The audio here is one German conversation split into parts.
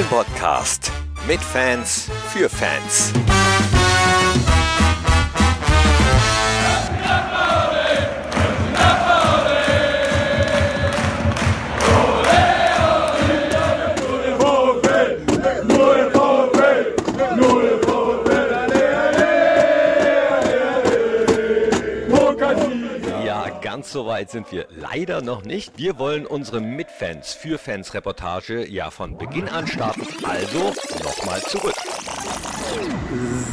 Fohlen Podcast mit Fans für Fans. Weit sind wir leider noch nicht. Wir wollen unsere Mitfans für Fans Reportage ja von Beginn an starten. Also nochmal zurück.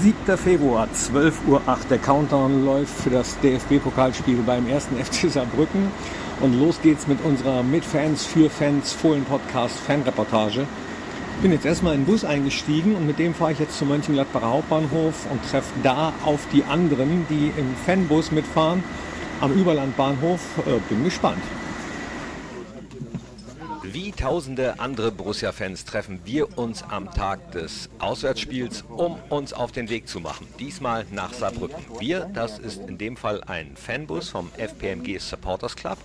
7. Februar, 12.08 Uhr. Der Countdown läuft für das DFB-Pokalspiel beim ersten FC Saarbrücken. Und los geht's mit unserer Mitfans für Fans Fohlen-Podcast Fanreportage. Ich bin jetzt erstmal in den Bus eingestiegen und mit dem fahre ich jetzt zum Mönchengladbacher Hauptbahnhof und treffe da auf die anderen, die im Fanbus mitfahren am Überlandbahnhof. Äh, bin gespannt. Wie tausende andere Borussia-Fans treffen wir uns am Tag des Auswärtsspiels, um uns auf den Weg zu machen. Diesmal nach Saarbrücken. Wir, das ist in dem Fall ein Fanbus vom FPMG Supporters Club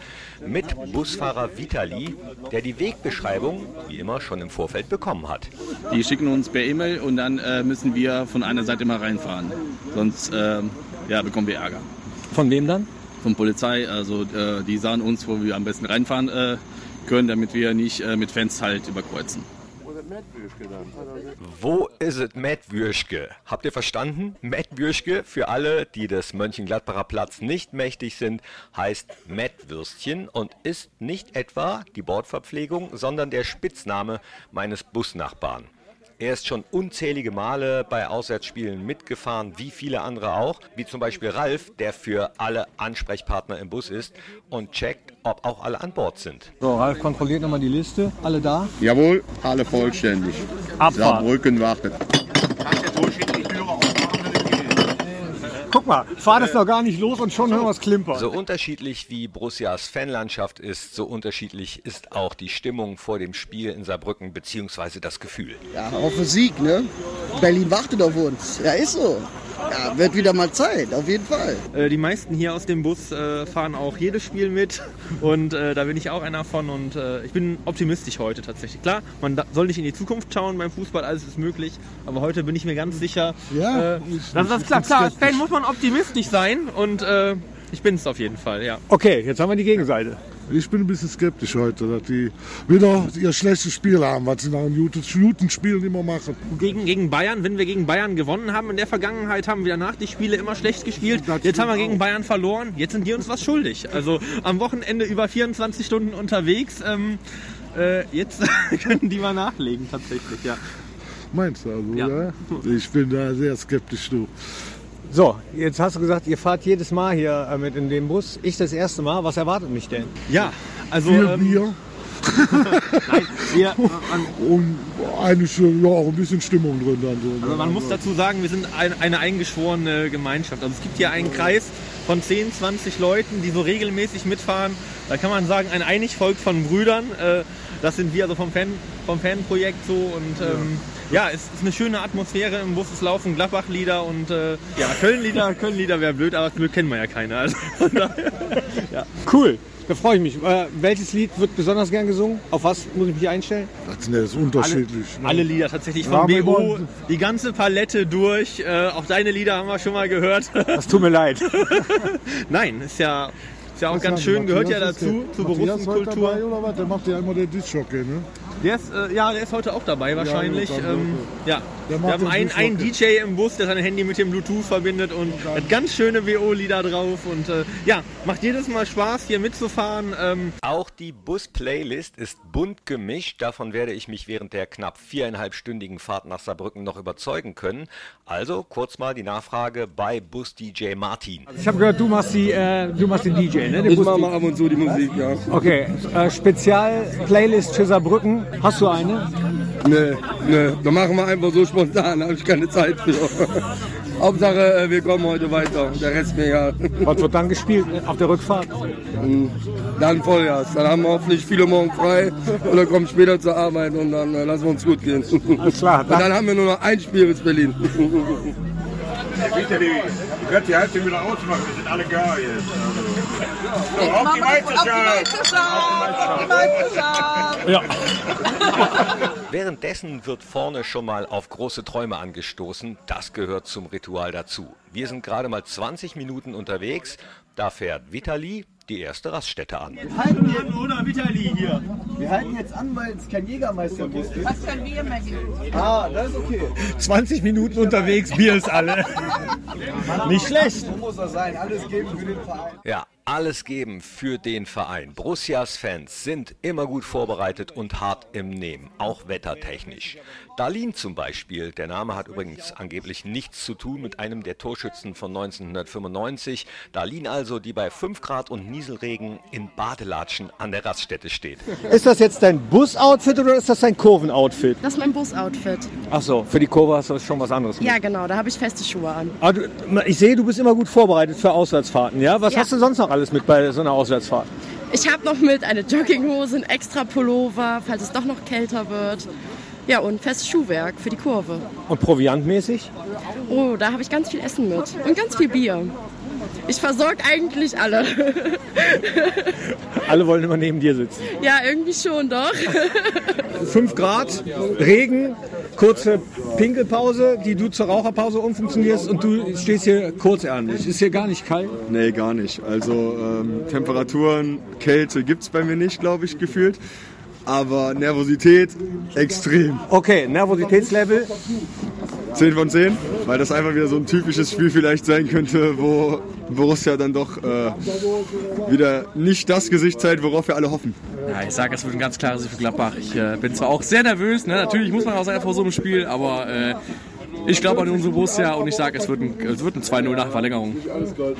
mit Busfahrer Vitali, der die Wegbeschreibung, wie immer, schon im Vorfeld bekommen hat. Die schicken uns per E-Mail und dann äh, müssen wir von einer Seite mal reinfahren. Sonst äh, ja, bekommen wir Ärger. Von wem dann? Von Polizei. Also äh, die sahen uns, wo wir am besten reinfahren äh, können, damit wir nicht äh, mit Fans halt überkreuzen. Wo ist es Matt Würschke? Habt ihr verstanden? Matt Würschke, für alle, die des Mönchengladbacher Platz nicht mächtig sind, heißt Matt Würstchen und ist nicht etwa die Bordverpflegung, sondern der Spitzname meines Busnachbarn. Er ist schon unzählige Male bei Auswärtsspielen mitgefahren, wie viele andere auch, wie zum Beispiel Ralf, der für alle Ansprechpartner im Bus ist und checkt, ob auch alle an Bord sind. So, Ralf kontrolliert nochmal die Liste. Alle da? Jawohl, alle vollständig. Abfahrt. Saarbrücken wartet. Guck mal, fahr das noch gar nicht los und schon hören wir es klimpern. So unterschiedlich wie Borussias Fanlandschaft ist, so unterschiedlich ist auch die Stimmung vor dem Spiel in Saarbrücken beziehungsweise das Gefühl. Ja, auf den Sieg, ne? Berlin wartet auf uns. Ja, ist so. Ja, wird wieder mal Zeit, auf jeden Fall. Äh, die meisten hier aus dem Bus äh, fahren auch jedes Spiel mit und äh, da bin ich auch einer von und äh, ich bin optimistisch heute tatsächlich. Klar, man soll nicht in die Zukunft schauen beim Fußball, alles ist möglich, aber heute bin ich mir ganz sicher, ja, äh, das ist klar. Klar, als Fan muss man optimistisch sein und äh, ich bin es auf jeden Fall, ja. Okay, jetzt haben wir die Gegenseite. Ich bin ein bisschen skeptisch heute, dass die wieder ihr schlechtes Spiel haben, was sie nach den guten Spielen immer machen. Gegen, gegen Bayern, wenn wir gegen Bayern gewonnen haben in der Vergangenheit, haben wir danach die Spiele immer schlecht gespielt. Jetzt haben wir gegen Bayern verloren, jetzt sind die uns was schuldig. Also am Wochenende über 24 Stunden unterwegs. Ähm, äh, jetzt können die mal nachlegen tatsächlich, ja. Meinst du also, ja? ja? Ich bin da sehr skeptisch, du. So, jetzt hast du gesagt, ihr fahrt jedes Mal hier äh, mit in dem Bus. Ich das erste Mal. Was erwartet mich denn? Ja, also. Viel ähm, Bier. Nein, wir, äh, und eigentlich ja, auch ein bisschen Stimmung drin dann so. Also man muss dazu sagen, wir sind ein, eine eingeschworene Gemeinschaft. Also es gibt hier einen Kreis von 10, 20 Leuten, die so regelmäßig mitfahren. Da kann man sagen, ein Einigvolk von Brüdern. Äh, das sind wir also vom, Fan, vom Fanprojekt so und ähm, ja, es ist eine schöne Atmosphäre im Bus. Es laufen Gladbach-Lieder und äh, ja, Köln-Lieder. Köln-Lieder wäre blöd, aber Glück kennen wir ja keiner. Also, ja. Cool. Da freue ich mich. Äh, welches Lied wird besonders gern gesungen? Auf was muss ich mich einstellen? Das ist unterschiedlich. Alle, ne? alle Lieder tatsächlich von ja, BO, die ganze Palette durch. Äh, auch deine Lieder haben wir schon mal gehört. Das tut mir leid. Nein, ist ja, ist ja auch ganz schön, gehört ja dazu, zur Berufskultur. Der macht ja immer den Disc-Jockey, ne? Der ist, äh, ja, der ist heute auch dabei wahrscheinlich. Ja, ähm, ja. Wir haben einen, einen DJ im Bus, der sein Handy mit dem Bluetooth verbindet und hat ganz schöne WO-Lieder drauf. Und äh, ja, macht jedes Mal Spaß, hier mitzufahren. Ähm. Auch die Bus-Playlist ist bunt gemischt. Davon werde ich mich während der knapp viereinhalbstündigen Fahrt nach Saarbrücken noch überzeugen können. Also kurz mal die Nachfrage bei Bus-DJ Martin. Also ich habe gehört, du machst, die, äh, du machst den DJ, ne? Den ich mache mal ab und zu die Musik, ja. Okay, äh, Spezial-Playlist für Saarbrücken. Hast du eine? Nee, nee, da machen wir einfach so spontan, da habe ich keine Zeit für. Hauptsache, äh, wir kommen heute weiter, der Rest mir ja. Was wird dann gespielt auf der Rückfahrt? Hm, dann Vollgas, dann haben wir hoffentlich viele morgen frei und dann kommen später zur Arbeit und dann äh, lassen wir uns gut gehen. Alles klar. Und dann haben wir nur noch ein Spiel bis Berlin. Bitte, die, die die Heizung wieder ausmachen, wir sind alle gar jetzt. Auf die Meisterschaft! Auf die Meisterschaft! Ja. Währenddessen wird vorne schon mal auf große Träume angestoßen. Das gehört zum Ritual dazu. Wir sind gerade mal 20 Minuten unterwegs. Da fährt Vitali die erste Raststätte an. halten jetzt, oder Vitali hier. Wir halten jetzt an, weil es kein Jägermeisterbus ist. Was können wir geben? Ah, das ist okay. 20 Minuten unterwegs, Bier ist alle. Nicht schlecht. So muss das sein. Alles geben für den Verein. Ja, alles geben für den Verein. Borussias Fans sind immer gut vorbereitet und hart im Nehmen, auch wettertechnisch. Darlin zum Beispiel, der Name hat übrigens angeblich nichts zu tun mit einem der Torschützen von 1995. Darlin also, die bei 5 Grad und Nieselregen in Badelatschen an der Raststätte steht. Ist das jetzt dein Bus-Outfit oder ist das dein Kurven-Outfit? Das ist mein Bus-Outfit. Ach so, für die Kurve hast du schon was anderes mit. Ja, genau, da habe ich feste Schuhe an. Aber du, ich sehe, du bist immer gut vorbereitet für Auswärtsfahrten, ja? Was Ja. hast du sonst noch alles mit bei so einer Auswärtsfahrt? Ich habe noch mit eine Jogginghose, ein extra Pullover, falls es doch noch kälter wird. Ja, und festes Schuhwerk für die Kurve. Und proviantmäßig? Oh, da habe ich ganz viel Essen mit und ganz viel Bier. Ich versorge eigentlich alle. Alle wollen immer neben dir sitzen. ja, irgendwie schon, doch. 5 Grad, Regen, kurze Pinkelpause, die du zur Raucherpause umfunktionierst und du stehst hier kurzärmlich. Ist hier gar nicht kalt? Nee, gar nicht. Also ähm, Temperaturen, Kälte gibt es bei mir nicht, glaube ich, gefühlt. Aber Nervosität extrem. Okay, Nervositätslevel 10 von 10, weil das einfach wieder so ein typisches Spiel vielleicht sein könnte, wo Borussia dann doch äh, wieder nicht das Gesicht zeigt, worauf wir alle hoffen. Ja, ich sage, es wird ein ganz klares für Gladbach. Ich äh, bin zwar auch sehr nervös, ne? natürlich muss man auch sein vor so einem Spiel, aber äh, ich glaube an unsere Borussia und ich sage, es wird ein, es wird ein 2-0 nach Verlängerung.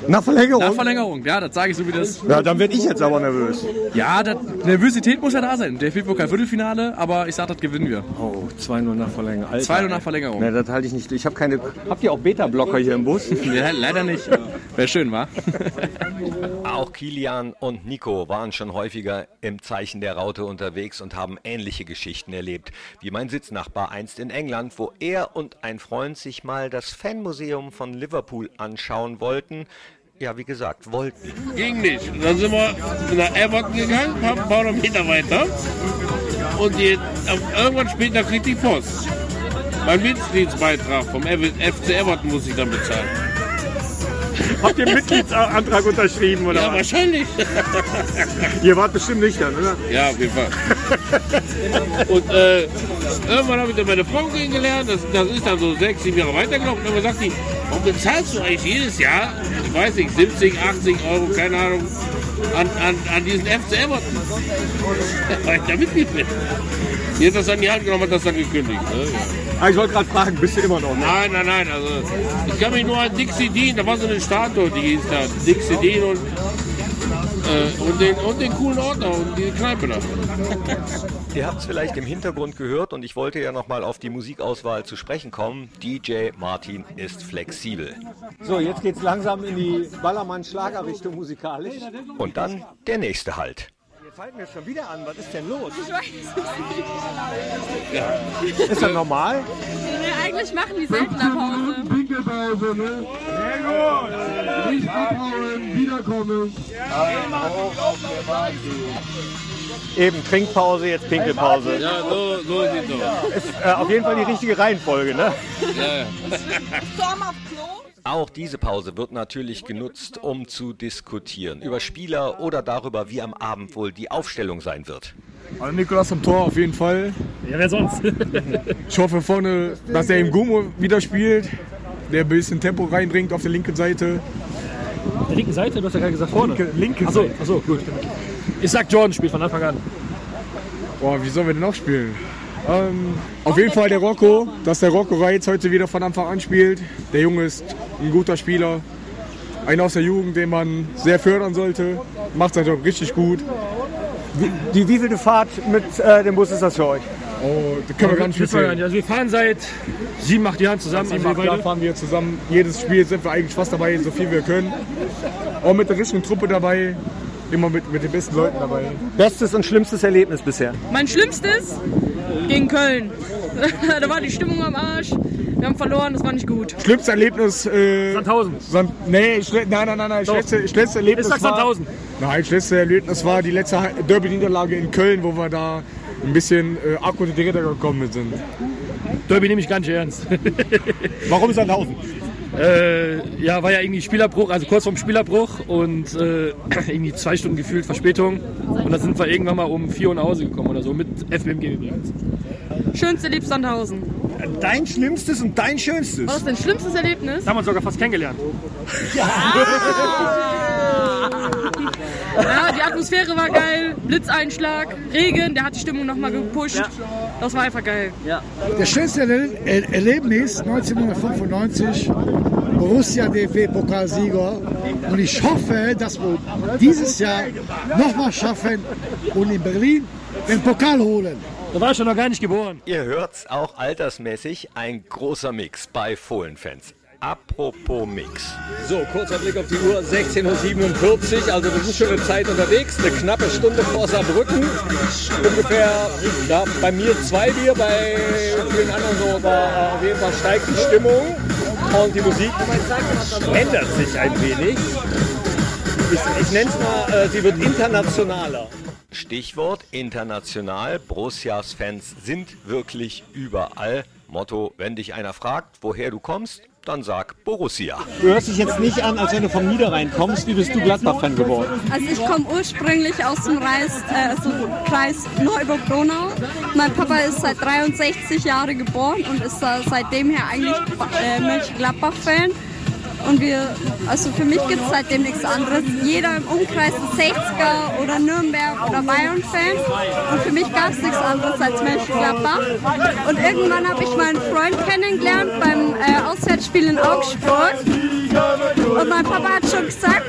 nach Verlängerung. Nach Verlängerung, ja, das sage ich so wie das. Ja, dann werde ich jetzt aber nervös. Ja, das, Nervosität muss ja da sein. Der DFB-Pokal Viertelfinale, aber ich sage, das gewinnen wir. Oh, 2-0 nach Verlängerung. Alter, 2-0 nach Verlängerung. Nee, das halte ich nicht. Ich habe keine. Habt ihr auch Beta-Blocker hier im Bus? Ja, leider nicht. Wäre schön, wa? Kilian und Nico waren schon häufiger im Zeichen der Raute unterwegs und haben ähnliche Geschichten erlebt, wie mein Sitznachbar einst in England, wo er und ein Freund sich mal das Fanmuseum von Liverpool anschauen wollten. Ja, wie gesagt, wollten. Ging nicht. Dann sind wir nach Everton gegangen, ein paar, paar Meter weiter. Und die, irgendwann später kriegt die Post. Mein Mitgliedsbeitrag vom FC Everton muss ich dann bezahlen. Habt ihr einen Mitgliedsantrag unterschrieben oder Ja, was? wahrscheinlich. Ihr wart bestimmt nüchtern, oder? Ja, auf jeden Fall. Und äh, irgendwann habe ich dann meine Frau kennengelernt. Das, das ist dann so sechs, sieben Jahre weitergelaufen. Und dann sagt sie, warum bezahlst du eigentlich jedes Jahr, ich weiß nicht, 70, 80 Euro, keine Ahnung, an, an, an diesen FC Everton? Weil ich da Mitglied bin. Die hat das in die Hand genommen, hat das dann gekündigt. Ne? Ja. Ah, ich wollte gerade fragen, bist du immer noch? Ne? Nein, nein, nein. Also ich kann mich nur an Dixie Dean, da war so eine Statue, die hieß da. Dixie Dean und, äh, und, den, und den coolen Ordner und die Kneipe da. Ihr habt es vielleicht im Hintergrund gehört und ich wollte ja nochmal auf die Musikauswahl zu sprechen kommen. DJ Martin ist flexibel. So, jetzt geht's langsam in die Ballermann-Schlagerrichtung musikalisch. Und dann der nächste Halt. Jetzt halten wir schon wieder an. Was ist denn los? Ich weiß es nicht. Ist das normal? Nee, eigentlich machen die seltener Pause. Pinkelpause, ne? Sehr gut. Nicht abhauen, wiederkommen. Eben Trinkpause, jetzt Pinkelpause. Ja, so, so sieht's aus. Ist äh, auf jeden Fall die richtige Reihenfolge, ne? Ja, ja. Auch diese Pause wird natürlich genutzt, um zu diskutieren über Spieler oder darüber, wie am Abend wohl die Aufstellung sein wird. Also Nikolas am Tor auf jeden Fall. Ja, wer sonst? Ich hoffe vorne, dass er im Gumo wieder spielt, der ein bisschen Tempo reinbringt auf der linken Seite. Auf der linken Seite? Du hast ja gerade gesagt vorne. Linke, linke Achso, Seite. achso, gut. Ich sag Jordan spielt von Anfang an. Boah, wie sollen wir denn noch spielen? Ähm, auf jeden Fall der Rocco, dass der Rocco Reitz heute wieder von Anfang an spielt. Der Junge ist ein guter Spieler. Einer aus der Jugend, den man sehr fördern sollte. Macht seinen Job richtig gut. Wie, die wievielte Fahrt mit äh, dem Bus ist das für euch? Oh, da können wir gar nicht viel Wissen wir gar zählen. nicht. Also wir fahren seit sieben, acht Jahren zusammen. Sieben, also acht wir Jahre beide. fahren wir zusammen. Jedes Spiel sind wir eigentlich fast dabei, so viel wir können. Auch mit der richtigen Truppe dabei. Immer mit, mit den besten Leuten dabei. Bestes und schlimmstes Erlebnis bisher? Mein Schlimmstes gegen Köln. da war die Stimmung am Arsch. Wir haben verloren, das war nicht gut. Schlimmstes Erlebnis. Äh, Sandhausen. Sand, nee, schle- nein, nein, nein, nein. Doch. Schlechteste, schlechteste Erlebnis Ich sag war. Sandhausen. Nein, schlechteste Erlebnis war die letzte Derby-Niederlage in Köln, wo wir da ein bisschen äh, arg unter die Räder gekommen sind. Derby nehme ich ganz ernst. Warum Sandhausen? Äh, ja, war ja irgendwie Spielerbruch, also kurz vorm Spielerbruch und äh, irgendwie zwei Stunden gefühlt Verspätung. Und dann sind wir irgendwann mal um vier Uhr nach Hause gekommen oder so, mit FBMG übrigens. Schönste Lieb Sandhausen. Dein schlimmstes und dein schönstes. Was ist dein schlimmstes Erlebnis? Da haben wir uns sogar fast kennengelernt. Ja, die Atmosphäre war geil, Blitzeinschlag, Regen, der hat die Stimmung nochmal gepusht. Das war einfach geil. Das schönste Er- Erlebnis 1995, Borussia DFB-Pokalsieger. Und ich hoffe, dass wir dieses Jahr nochmal schaffen und in Berlin den Pokal holen. Da war ich schon noch gar nicht geboren. Ihr hört's auch altersmäßig ein großer Mix bei Fohlenfans. Apropos Mix. So, kurzer Blick auf die Uhr, 16.47 Uhr, also wir sind schon eine Zeit unterwegs, eine knappe Stunde vor Saarbrücken. Ungefähr, ja, bei mir zwei Bier, bei vielen anderen so, aber auf jeden Fall steigt die Stimmung und die Musik ändert sich ein wenig. Ich, ich nenne es mal, äh, sie wird internationaler. Stichwort international. Borussias Fans sind wirklich überall. Motto, wenn dich einer fragt, woher du kommst, dann sag Borussia. Du hörst dich jetzt nicht an, als wenn du vom Niederrhein kommst. Wie bist du Gladbach-Fan geworden? Also ich komme ursprünglich aus dem Reis, äh, also Kreis Neuburg-Donau. Mein Papa ist seit 63 Jahren geboren und ist äh, seitdem her eigentlich äh, Mönchengladbach-Fan. Und wir, also für mich gibt es seitdem nichts anderes. Jeder im Umkreis ist 60er oder Nürnberg oder Bayern-Fan. Und für mich gab es nichts anderes als Mönchengladbach. Und irgendwann habe ich meinen Freund kennengelernt beim äh, Auswärtsspiel in Augsburg. Und mein Papa hat schon gesagt,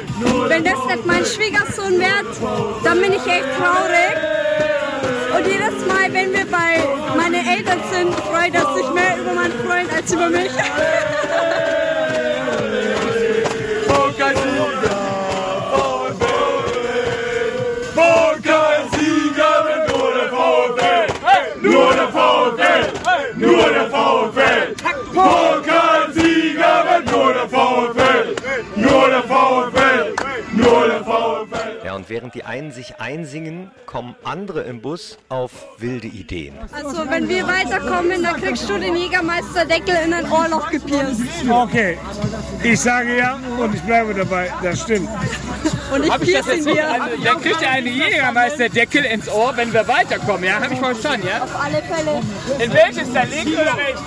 wenn das nicht mein Schwiegersohn wird, dann bin ich echt traurig. Und jedes Mal, wenn wir bei meinen Eltern sind, freut er sich mehr über meinen Freund als über mich. Pokalsieger wird nur der VfL. Nur der VfL. Nur der VfL. Ja, und während die einen sich einsingen, kommen andere im Bus auf wilde Ideen. Also wenn wir weiterkommen, dann kriegst du den Jägermeisterdeckel in ein Ohrloch gepierst. Okay, ich sage ja und ich bleibe dabei, das stimmt. Und ich Hab ich das jetzt dir. verstanden? Dann kriegt ihr einen Jägermeisterdeckel ins Ohr, wenn wir weiterkommen, ja? Hab ich mal verstanden, ja? Auf alle Fälle. In welches da links oder rechts?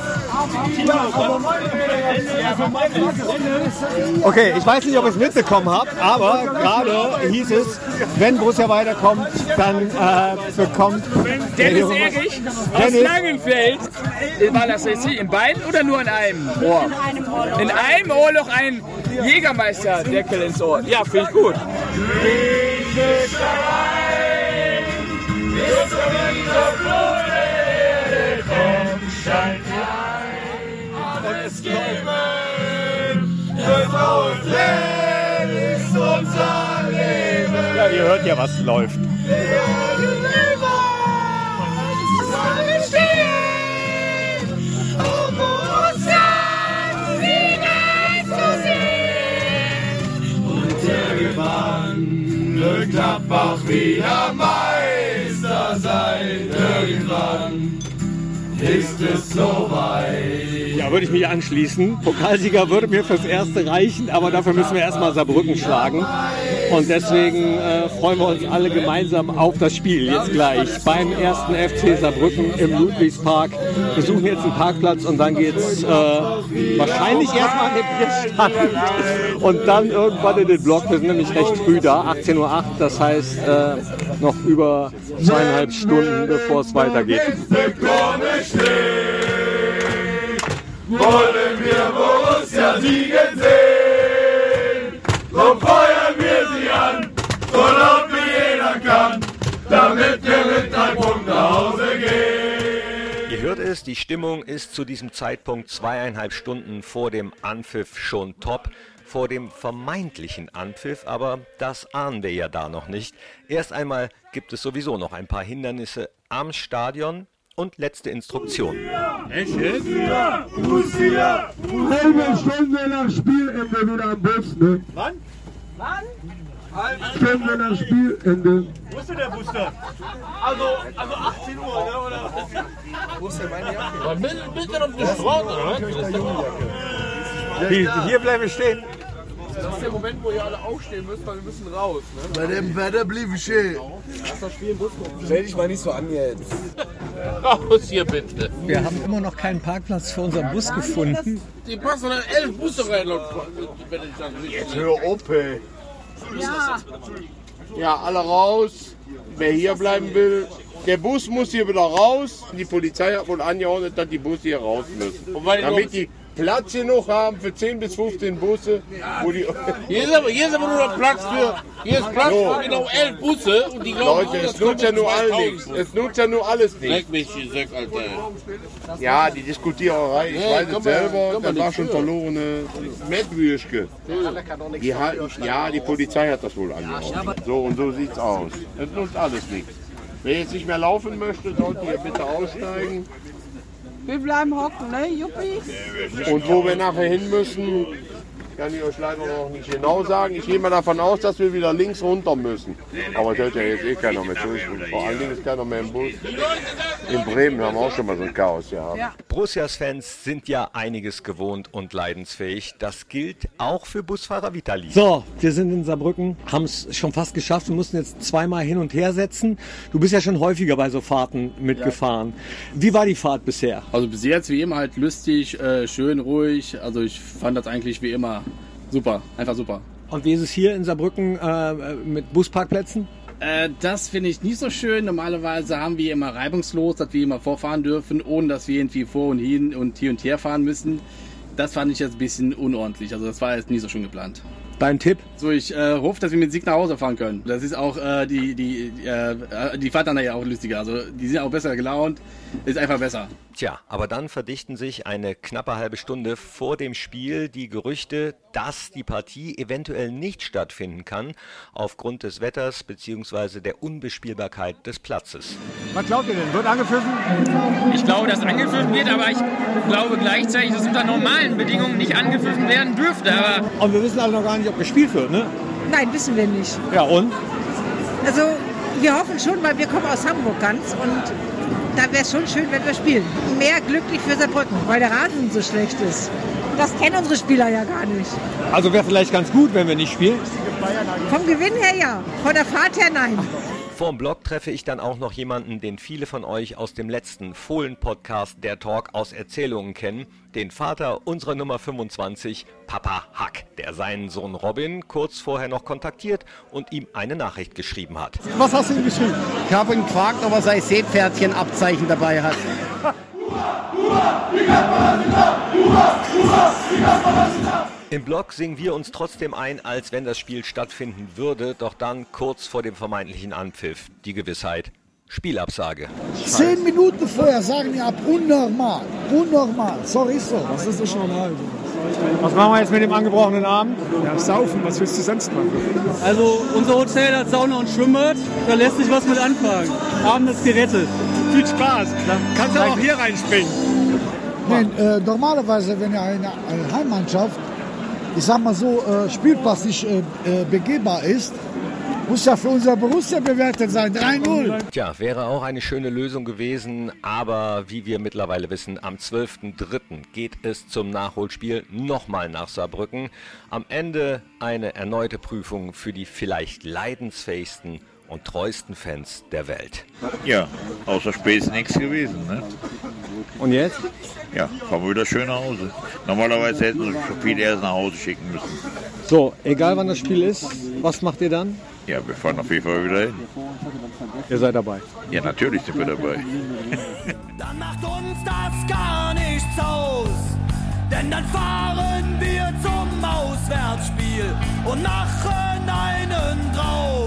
Okay, ich weiß nicht, ob ihr es mitbekommen habt, aber gerade hieß es, wenn Borussia weiterkommt, dann äh, bekommt Dennis Erich aus Dennis, Langenfeld. War das jetzt in beiden oder nur in einem Ohr? In einem Ohrloch. In einem Ohrloch ein Jägermeisterdeckel ins Ohr. Ja, finde ich gut. Es der VfL ist unser Leben. ja, ihr hört ja, was läuft. Wird Gladbach wieder Meister sein. Irgendwann ist es soweit. Ja, würde ich mich anschließen. Pokalsieger würde mir fürs Erste reichen, aber dafür müssen wir erstmal Saarbrücken schlagen. Und deswegen äh, freuen wir uns alle gemeinsam auf das Spiel jetzt gleich beim ersten FC Saarbrücken im Ludwigspark. Wir suchen jetzt einen Parkplatz und dann geht's äh, wahrscheinlich erstmal an den Bierstand und dann irgendwann in den Block. Wir sind nämlich recht früh da, 18.08 Uhr. Das heißt äh, noch über zweieinhalb Stunden, bevor es weitergeht. Wollen wir Borussia siegen sehen. Drum feuern wir sie an, so laut wie jeder kann, damit wir mit drei Punkten nach Hause gehen. Ihr hört es, die Stimmung ist zu diesem Zeitpunkt zweieinhalb Stunden vor dem Anpfiff schon top. Vor dem vermeintlichen Anpfiff, aber das ahnen wir ja da noch nicht. Erst einmal gibt es sowieso noch ein paar Hindernisse am Stadion Und letzte Instruktion. Echt jetzt? Halbe Stunde nach Spielende wieder am Bus, ne? Wann? Wann? Stunde nach Spielende. Wo ist denn der Booster? Also, also 18 Uhr, ne? Oder? Wo ist denn meine Jacke? Bitte, bitte auf den Schrott, oder? Hier, hier bleiben wir stehen. Das ist der Moment, wo ihr alle aufstehen müsst, weil wir müssen raus. Ne? Bei dem Wetter blieb ich stehen. Stell dich mal nicht so an jetzt. Raus hier bitte. Wir haben immer noch keinen Parkplatz für unseren Bus gefunden. Die passen dann elf Busse rein. Wenn ich das nicht Jetzt hör auf, ey. Ja. Ja, alle raus. Wer hier bleiben will, der Bus muss hier wieder raus. Die Polizei hat wohl angeordnet, dass die Busse hier raus müssen. Und weil die Damit die Platz genug haben für 10 bis 15 Busse. Wo die Hier ist, aber, hier ist aber nur noch Platz für. Hier ist Platz So. für genau elf Busse. Und die glauben, Leute, es nutzt ja nur alles 2000. nichts. Es nutzt ja nur alles Leck nichts. mich, die Säck, Alter. Ja, die Diskutiererei, ich Nee, weiß es selber, man das war schon für. verlorene Mettwürschke. Die halten, ja, die Polizei hat das wohl angeordnet. So und so sieht's aus. Es nutzt alles nichts. Wer jetzt nicht mehr laufen möchte, sollte hier bitte aussteigen. Wir bleiben hocken, ne? Juppie. Und wo wir nachher hin müssen, kann ich euch leider noch nicht genau sagen. Ich gehe mal davon aus, dass wir wieder links runter müssen. Aber das hört ja jetzt eh keiner mehr zu. Vor allen Dingen ist keiner mehr im Bus. In Bremen haben wir auch schon mal so ein Chaos gehabt. Borussias Fans sind ja einiges gewohnt und leidensfähig. Das gilt auch für Busfahrer Vitali. So, wir sind in Saarbrücken, haben es schon fast geschafft. Wir mussten jetzt zweimal hin und her setzen. Du bist ja schon häufiger bei so Fahrten mitgefahren. Wie war die Fahrt bisher? Also bis jetzt wie immer halt lustig, äh, schön, ruhig. Also ich fand das eigentlich wie immer super, einfach super. Und wie ist es hier in Saarbrücken äh, mit Busparkplätzen? Äh, das finde ich nicht so schön. Normalerweise haben wir immer reibungslos, dass wir immer vorfahren dürfen, ohne dass wir irgendwie vor und hin und hier und her fahren müssen. Das fand ich jetzt ein bisschen unordentlich. Also das war jetzt nie so schön geplant. Dein Tipp? So, ich äh, hoffe, dass wir mit Sieg nach Hause fahren können. Das ist auch äh, die, die, äh, die Fahrt dann ja auch lustiger. Also die sind auch besser gelaunt. Ist einfach besser. Tja, aber dann verdichten sich eine knappe halbe Stunde vor dem Spiel die Gerüchte, dass die Partie eventuell nicht stattfinden kann, aufgrund des Wetters bzw. der Unbespielbarkeit des Platzes. Was glaubt ihr denn? Wird angepfiffen? Ich glaube, dass angepfiffen wird, aber ich glaube gleichzeitig, dass unter normalen Bedingungen nicht angepfiffen werden dürfte. Aber Und wir wissen alle noch gar nicht, ob gespielt wird, ne? Nein, wissen wir nicht. Ja, und? Also, wir hoffen schon, weil wir kommen aus Hamburg ganz und da wäre es schon schön, wenn wir spielen. Mehr glücklich für Saarbrücken, weil der Rasen so schlecht ist. Das kennen unsere Spieler ja gar nicht. Also wäre vielleicht ganz gut, wenn wir nicht spielen. Vom Gewinn her ja, von der Fahrt her nein. Vorm Blog treffe ich dann auch noch jemanden, den viele von euch aus dem letzten Fohlen-Podcast Der Talk aus Erzählungen kennen. Den Vater unserer Nummer 25, Papa Hack, der seinen Sohn Robin kurz vorher noch kontaktiert und ihm eine Nachricht geschrieben hat. Was hast du ihm geschrieben? Ich habe ihn gefragt, ob er sein Seepferdchen-Abzeichen dabei hat. Im Blog singen wir uns trotzdem ein, als wenn das Spiel stattfinden würde, doch dann kurz vor dem vermeintlichen Anpfiff die Gewissheit. Spielabsage. Zehn Minuten vorher sagen die ab, unnormal, unnormal. Sorry, ist so. Das ist nicht normal. Was machen wir jetzt mit dem angebrochenen Arm? Ja, saufen, was willst du sonst machen? Also unser Hotel hat Sauna und Schwimmbad, da lässt sich was mit anfangen. Abend ist gerettet. Viel Spaß. Kannst du auch hier reinspringen. Nein, äh, normalerweise, wenn ja eine, eine Heimmannschaft, ich sag mal so, äh, Spielpass nicht äh, äh, begehbar ist, muss ja für unser Borussia bewertet sein. 3-0. Tja, wäre auch eine schöne Lösung gewesen, aber wie wir mittlerweile wissen, am 12.03. geht es zum Nachholspiel nochmal nach Saarbrücken. Am Ende eine erneute Prüfung für die vielleicht leidensfähigsten und treuesten Fans der Welt. Ja, außer Spät ist nichts gewesen. Ne? Und jetzt? Ja, fahren wir wieder schön nach Hause. Normalerweise hätten sie schon viel erst nach Hause schicken müssen. So, egal wann das Spiel ist, was macht ihr dann? Ja, wir fahren auf jeden Fall wieder hin. Ihr seid dabei. Ja, natürlich sind wir dabei. Dann macht uns das gar nichts aus. Denn dann fahren wir zum Auswärtsspiel und machen einen drauf.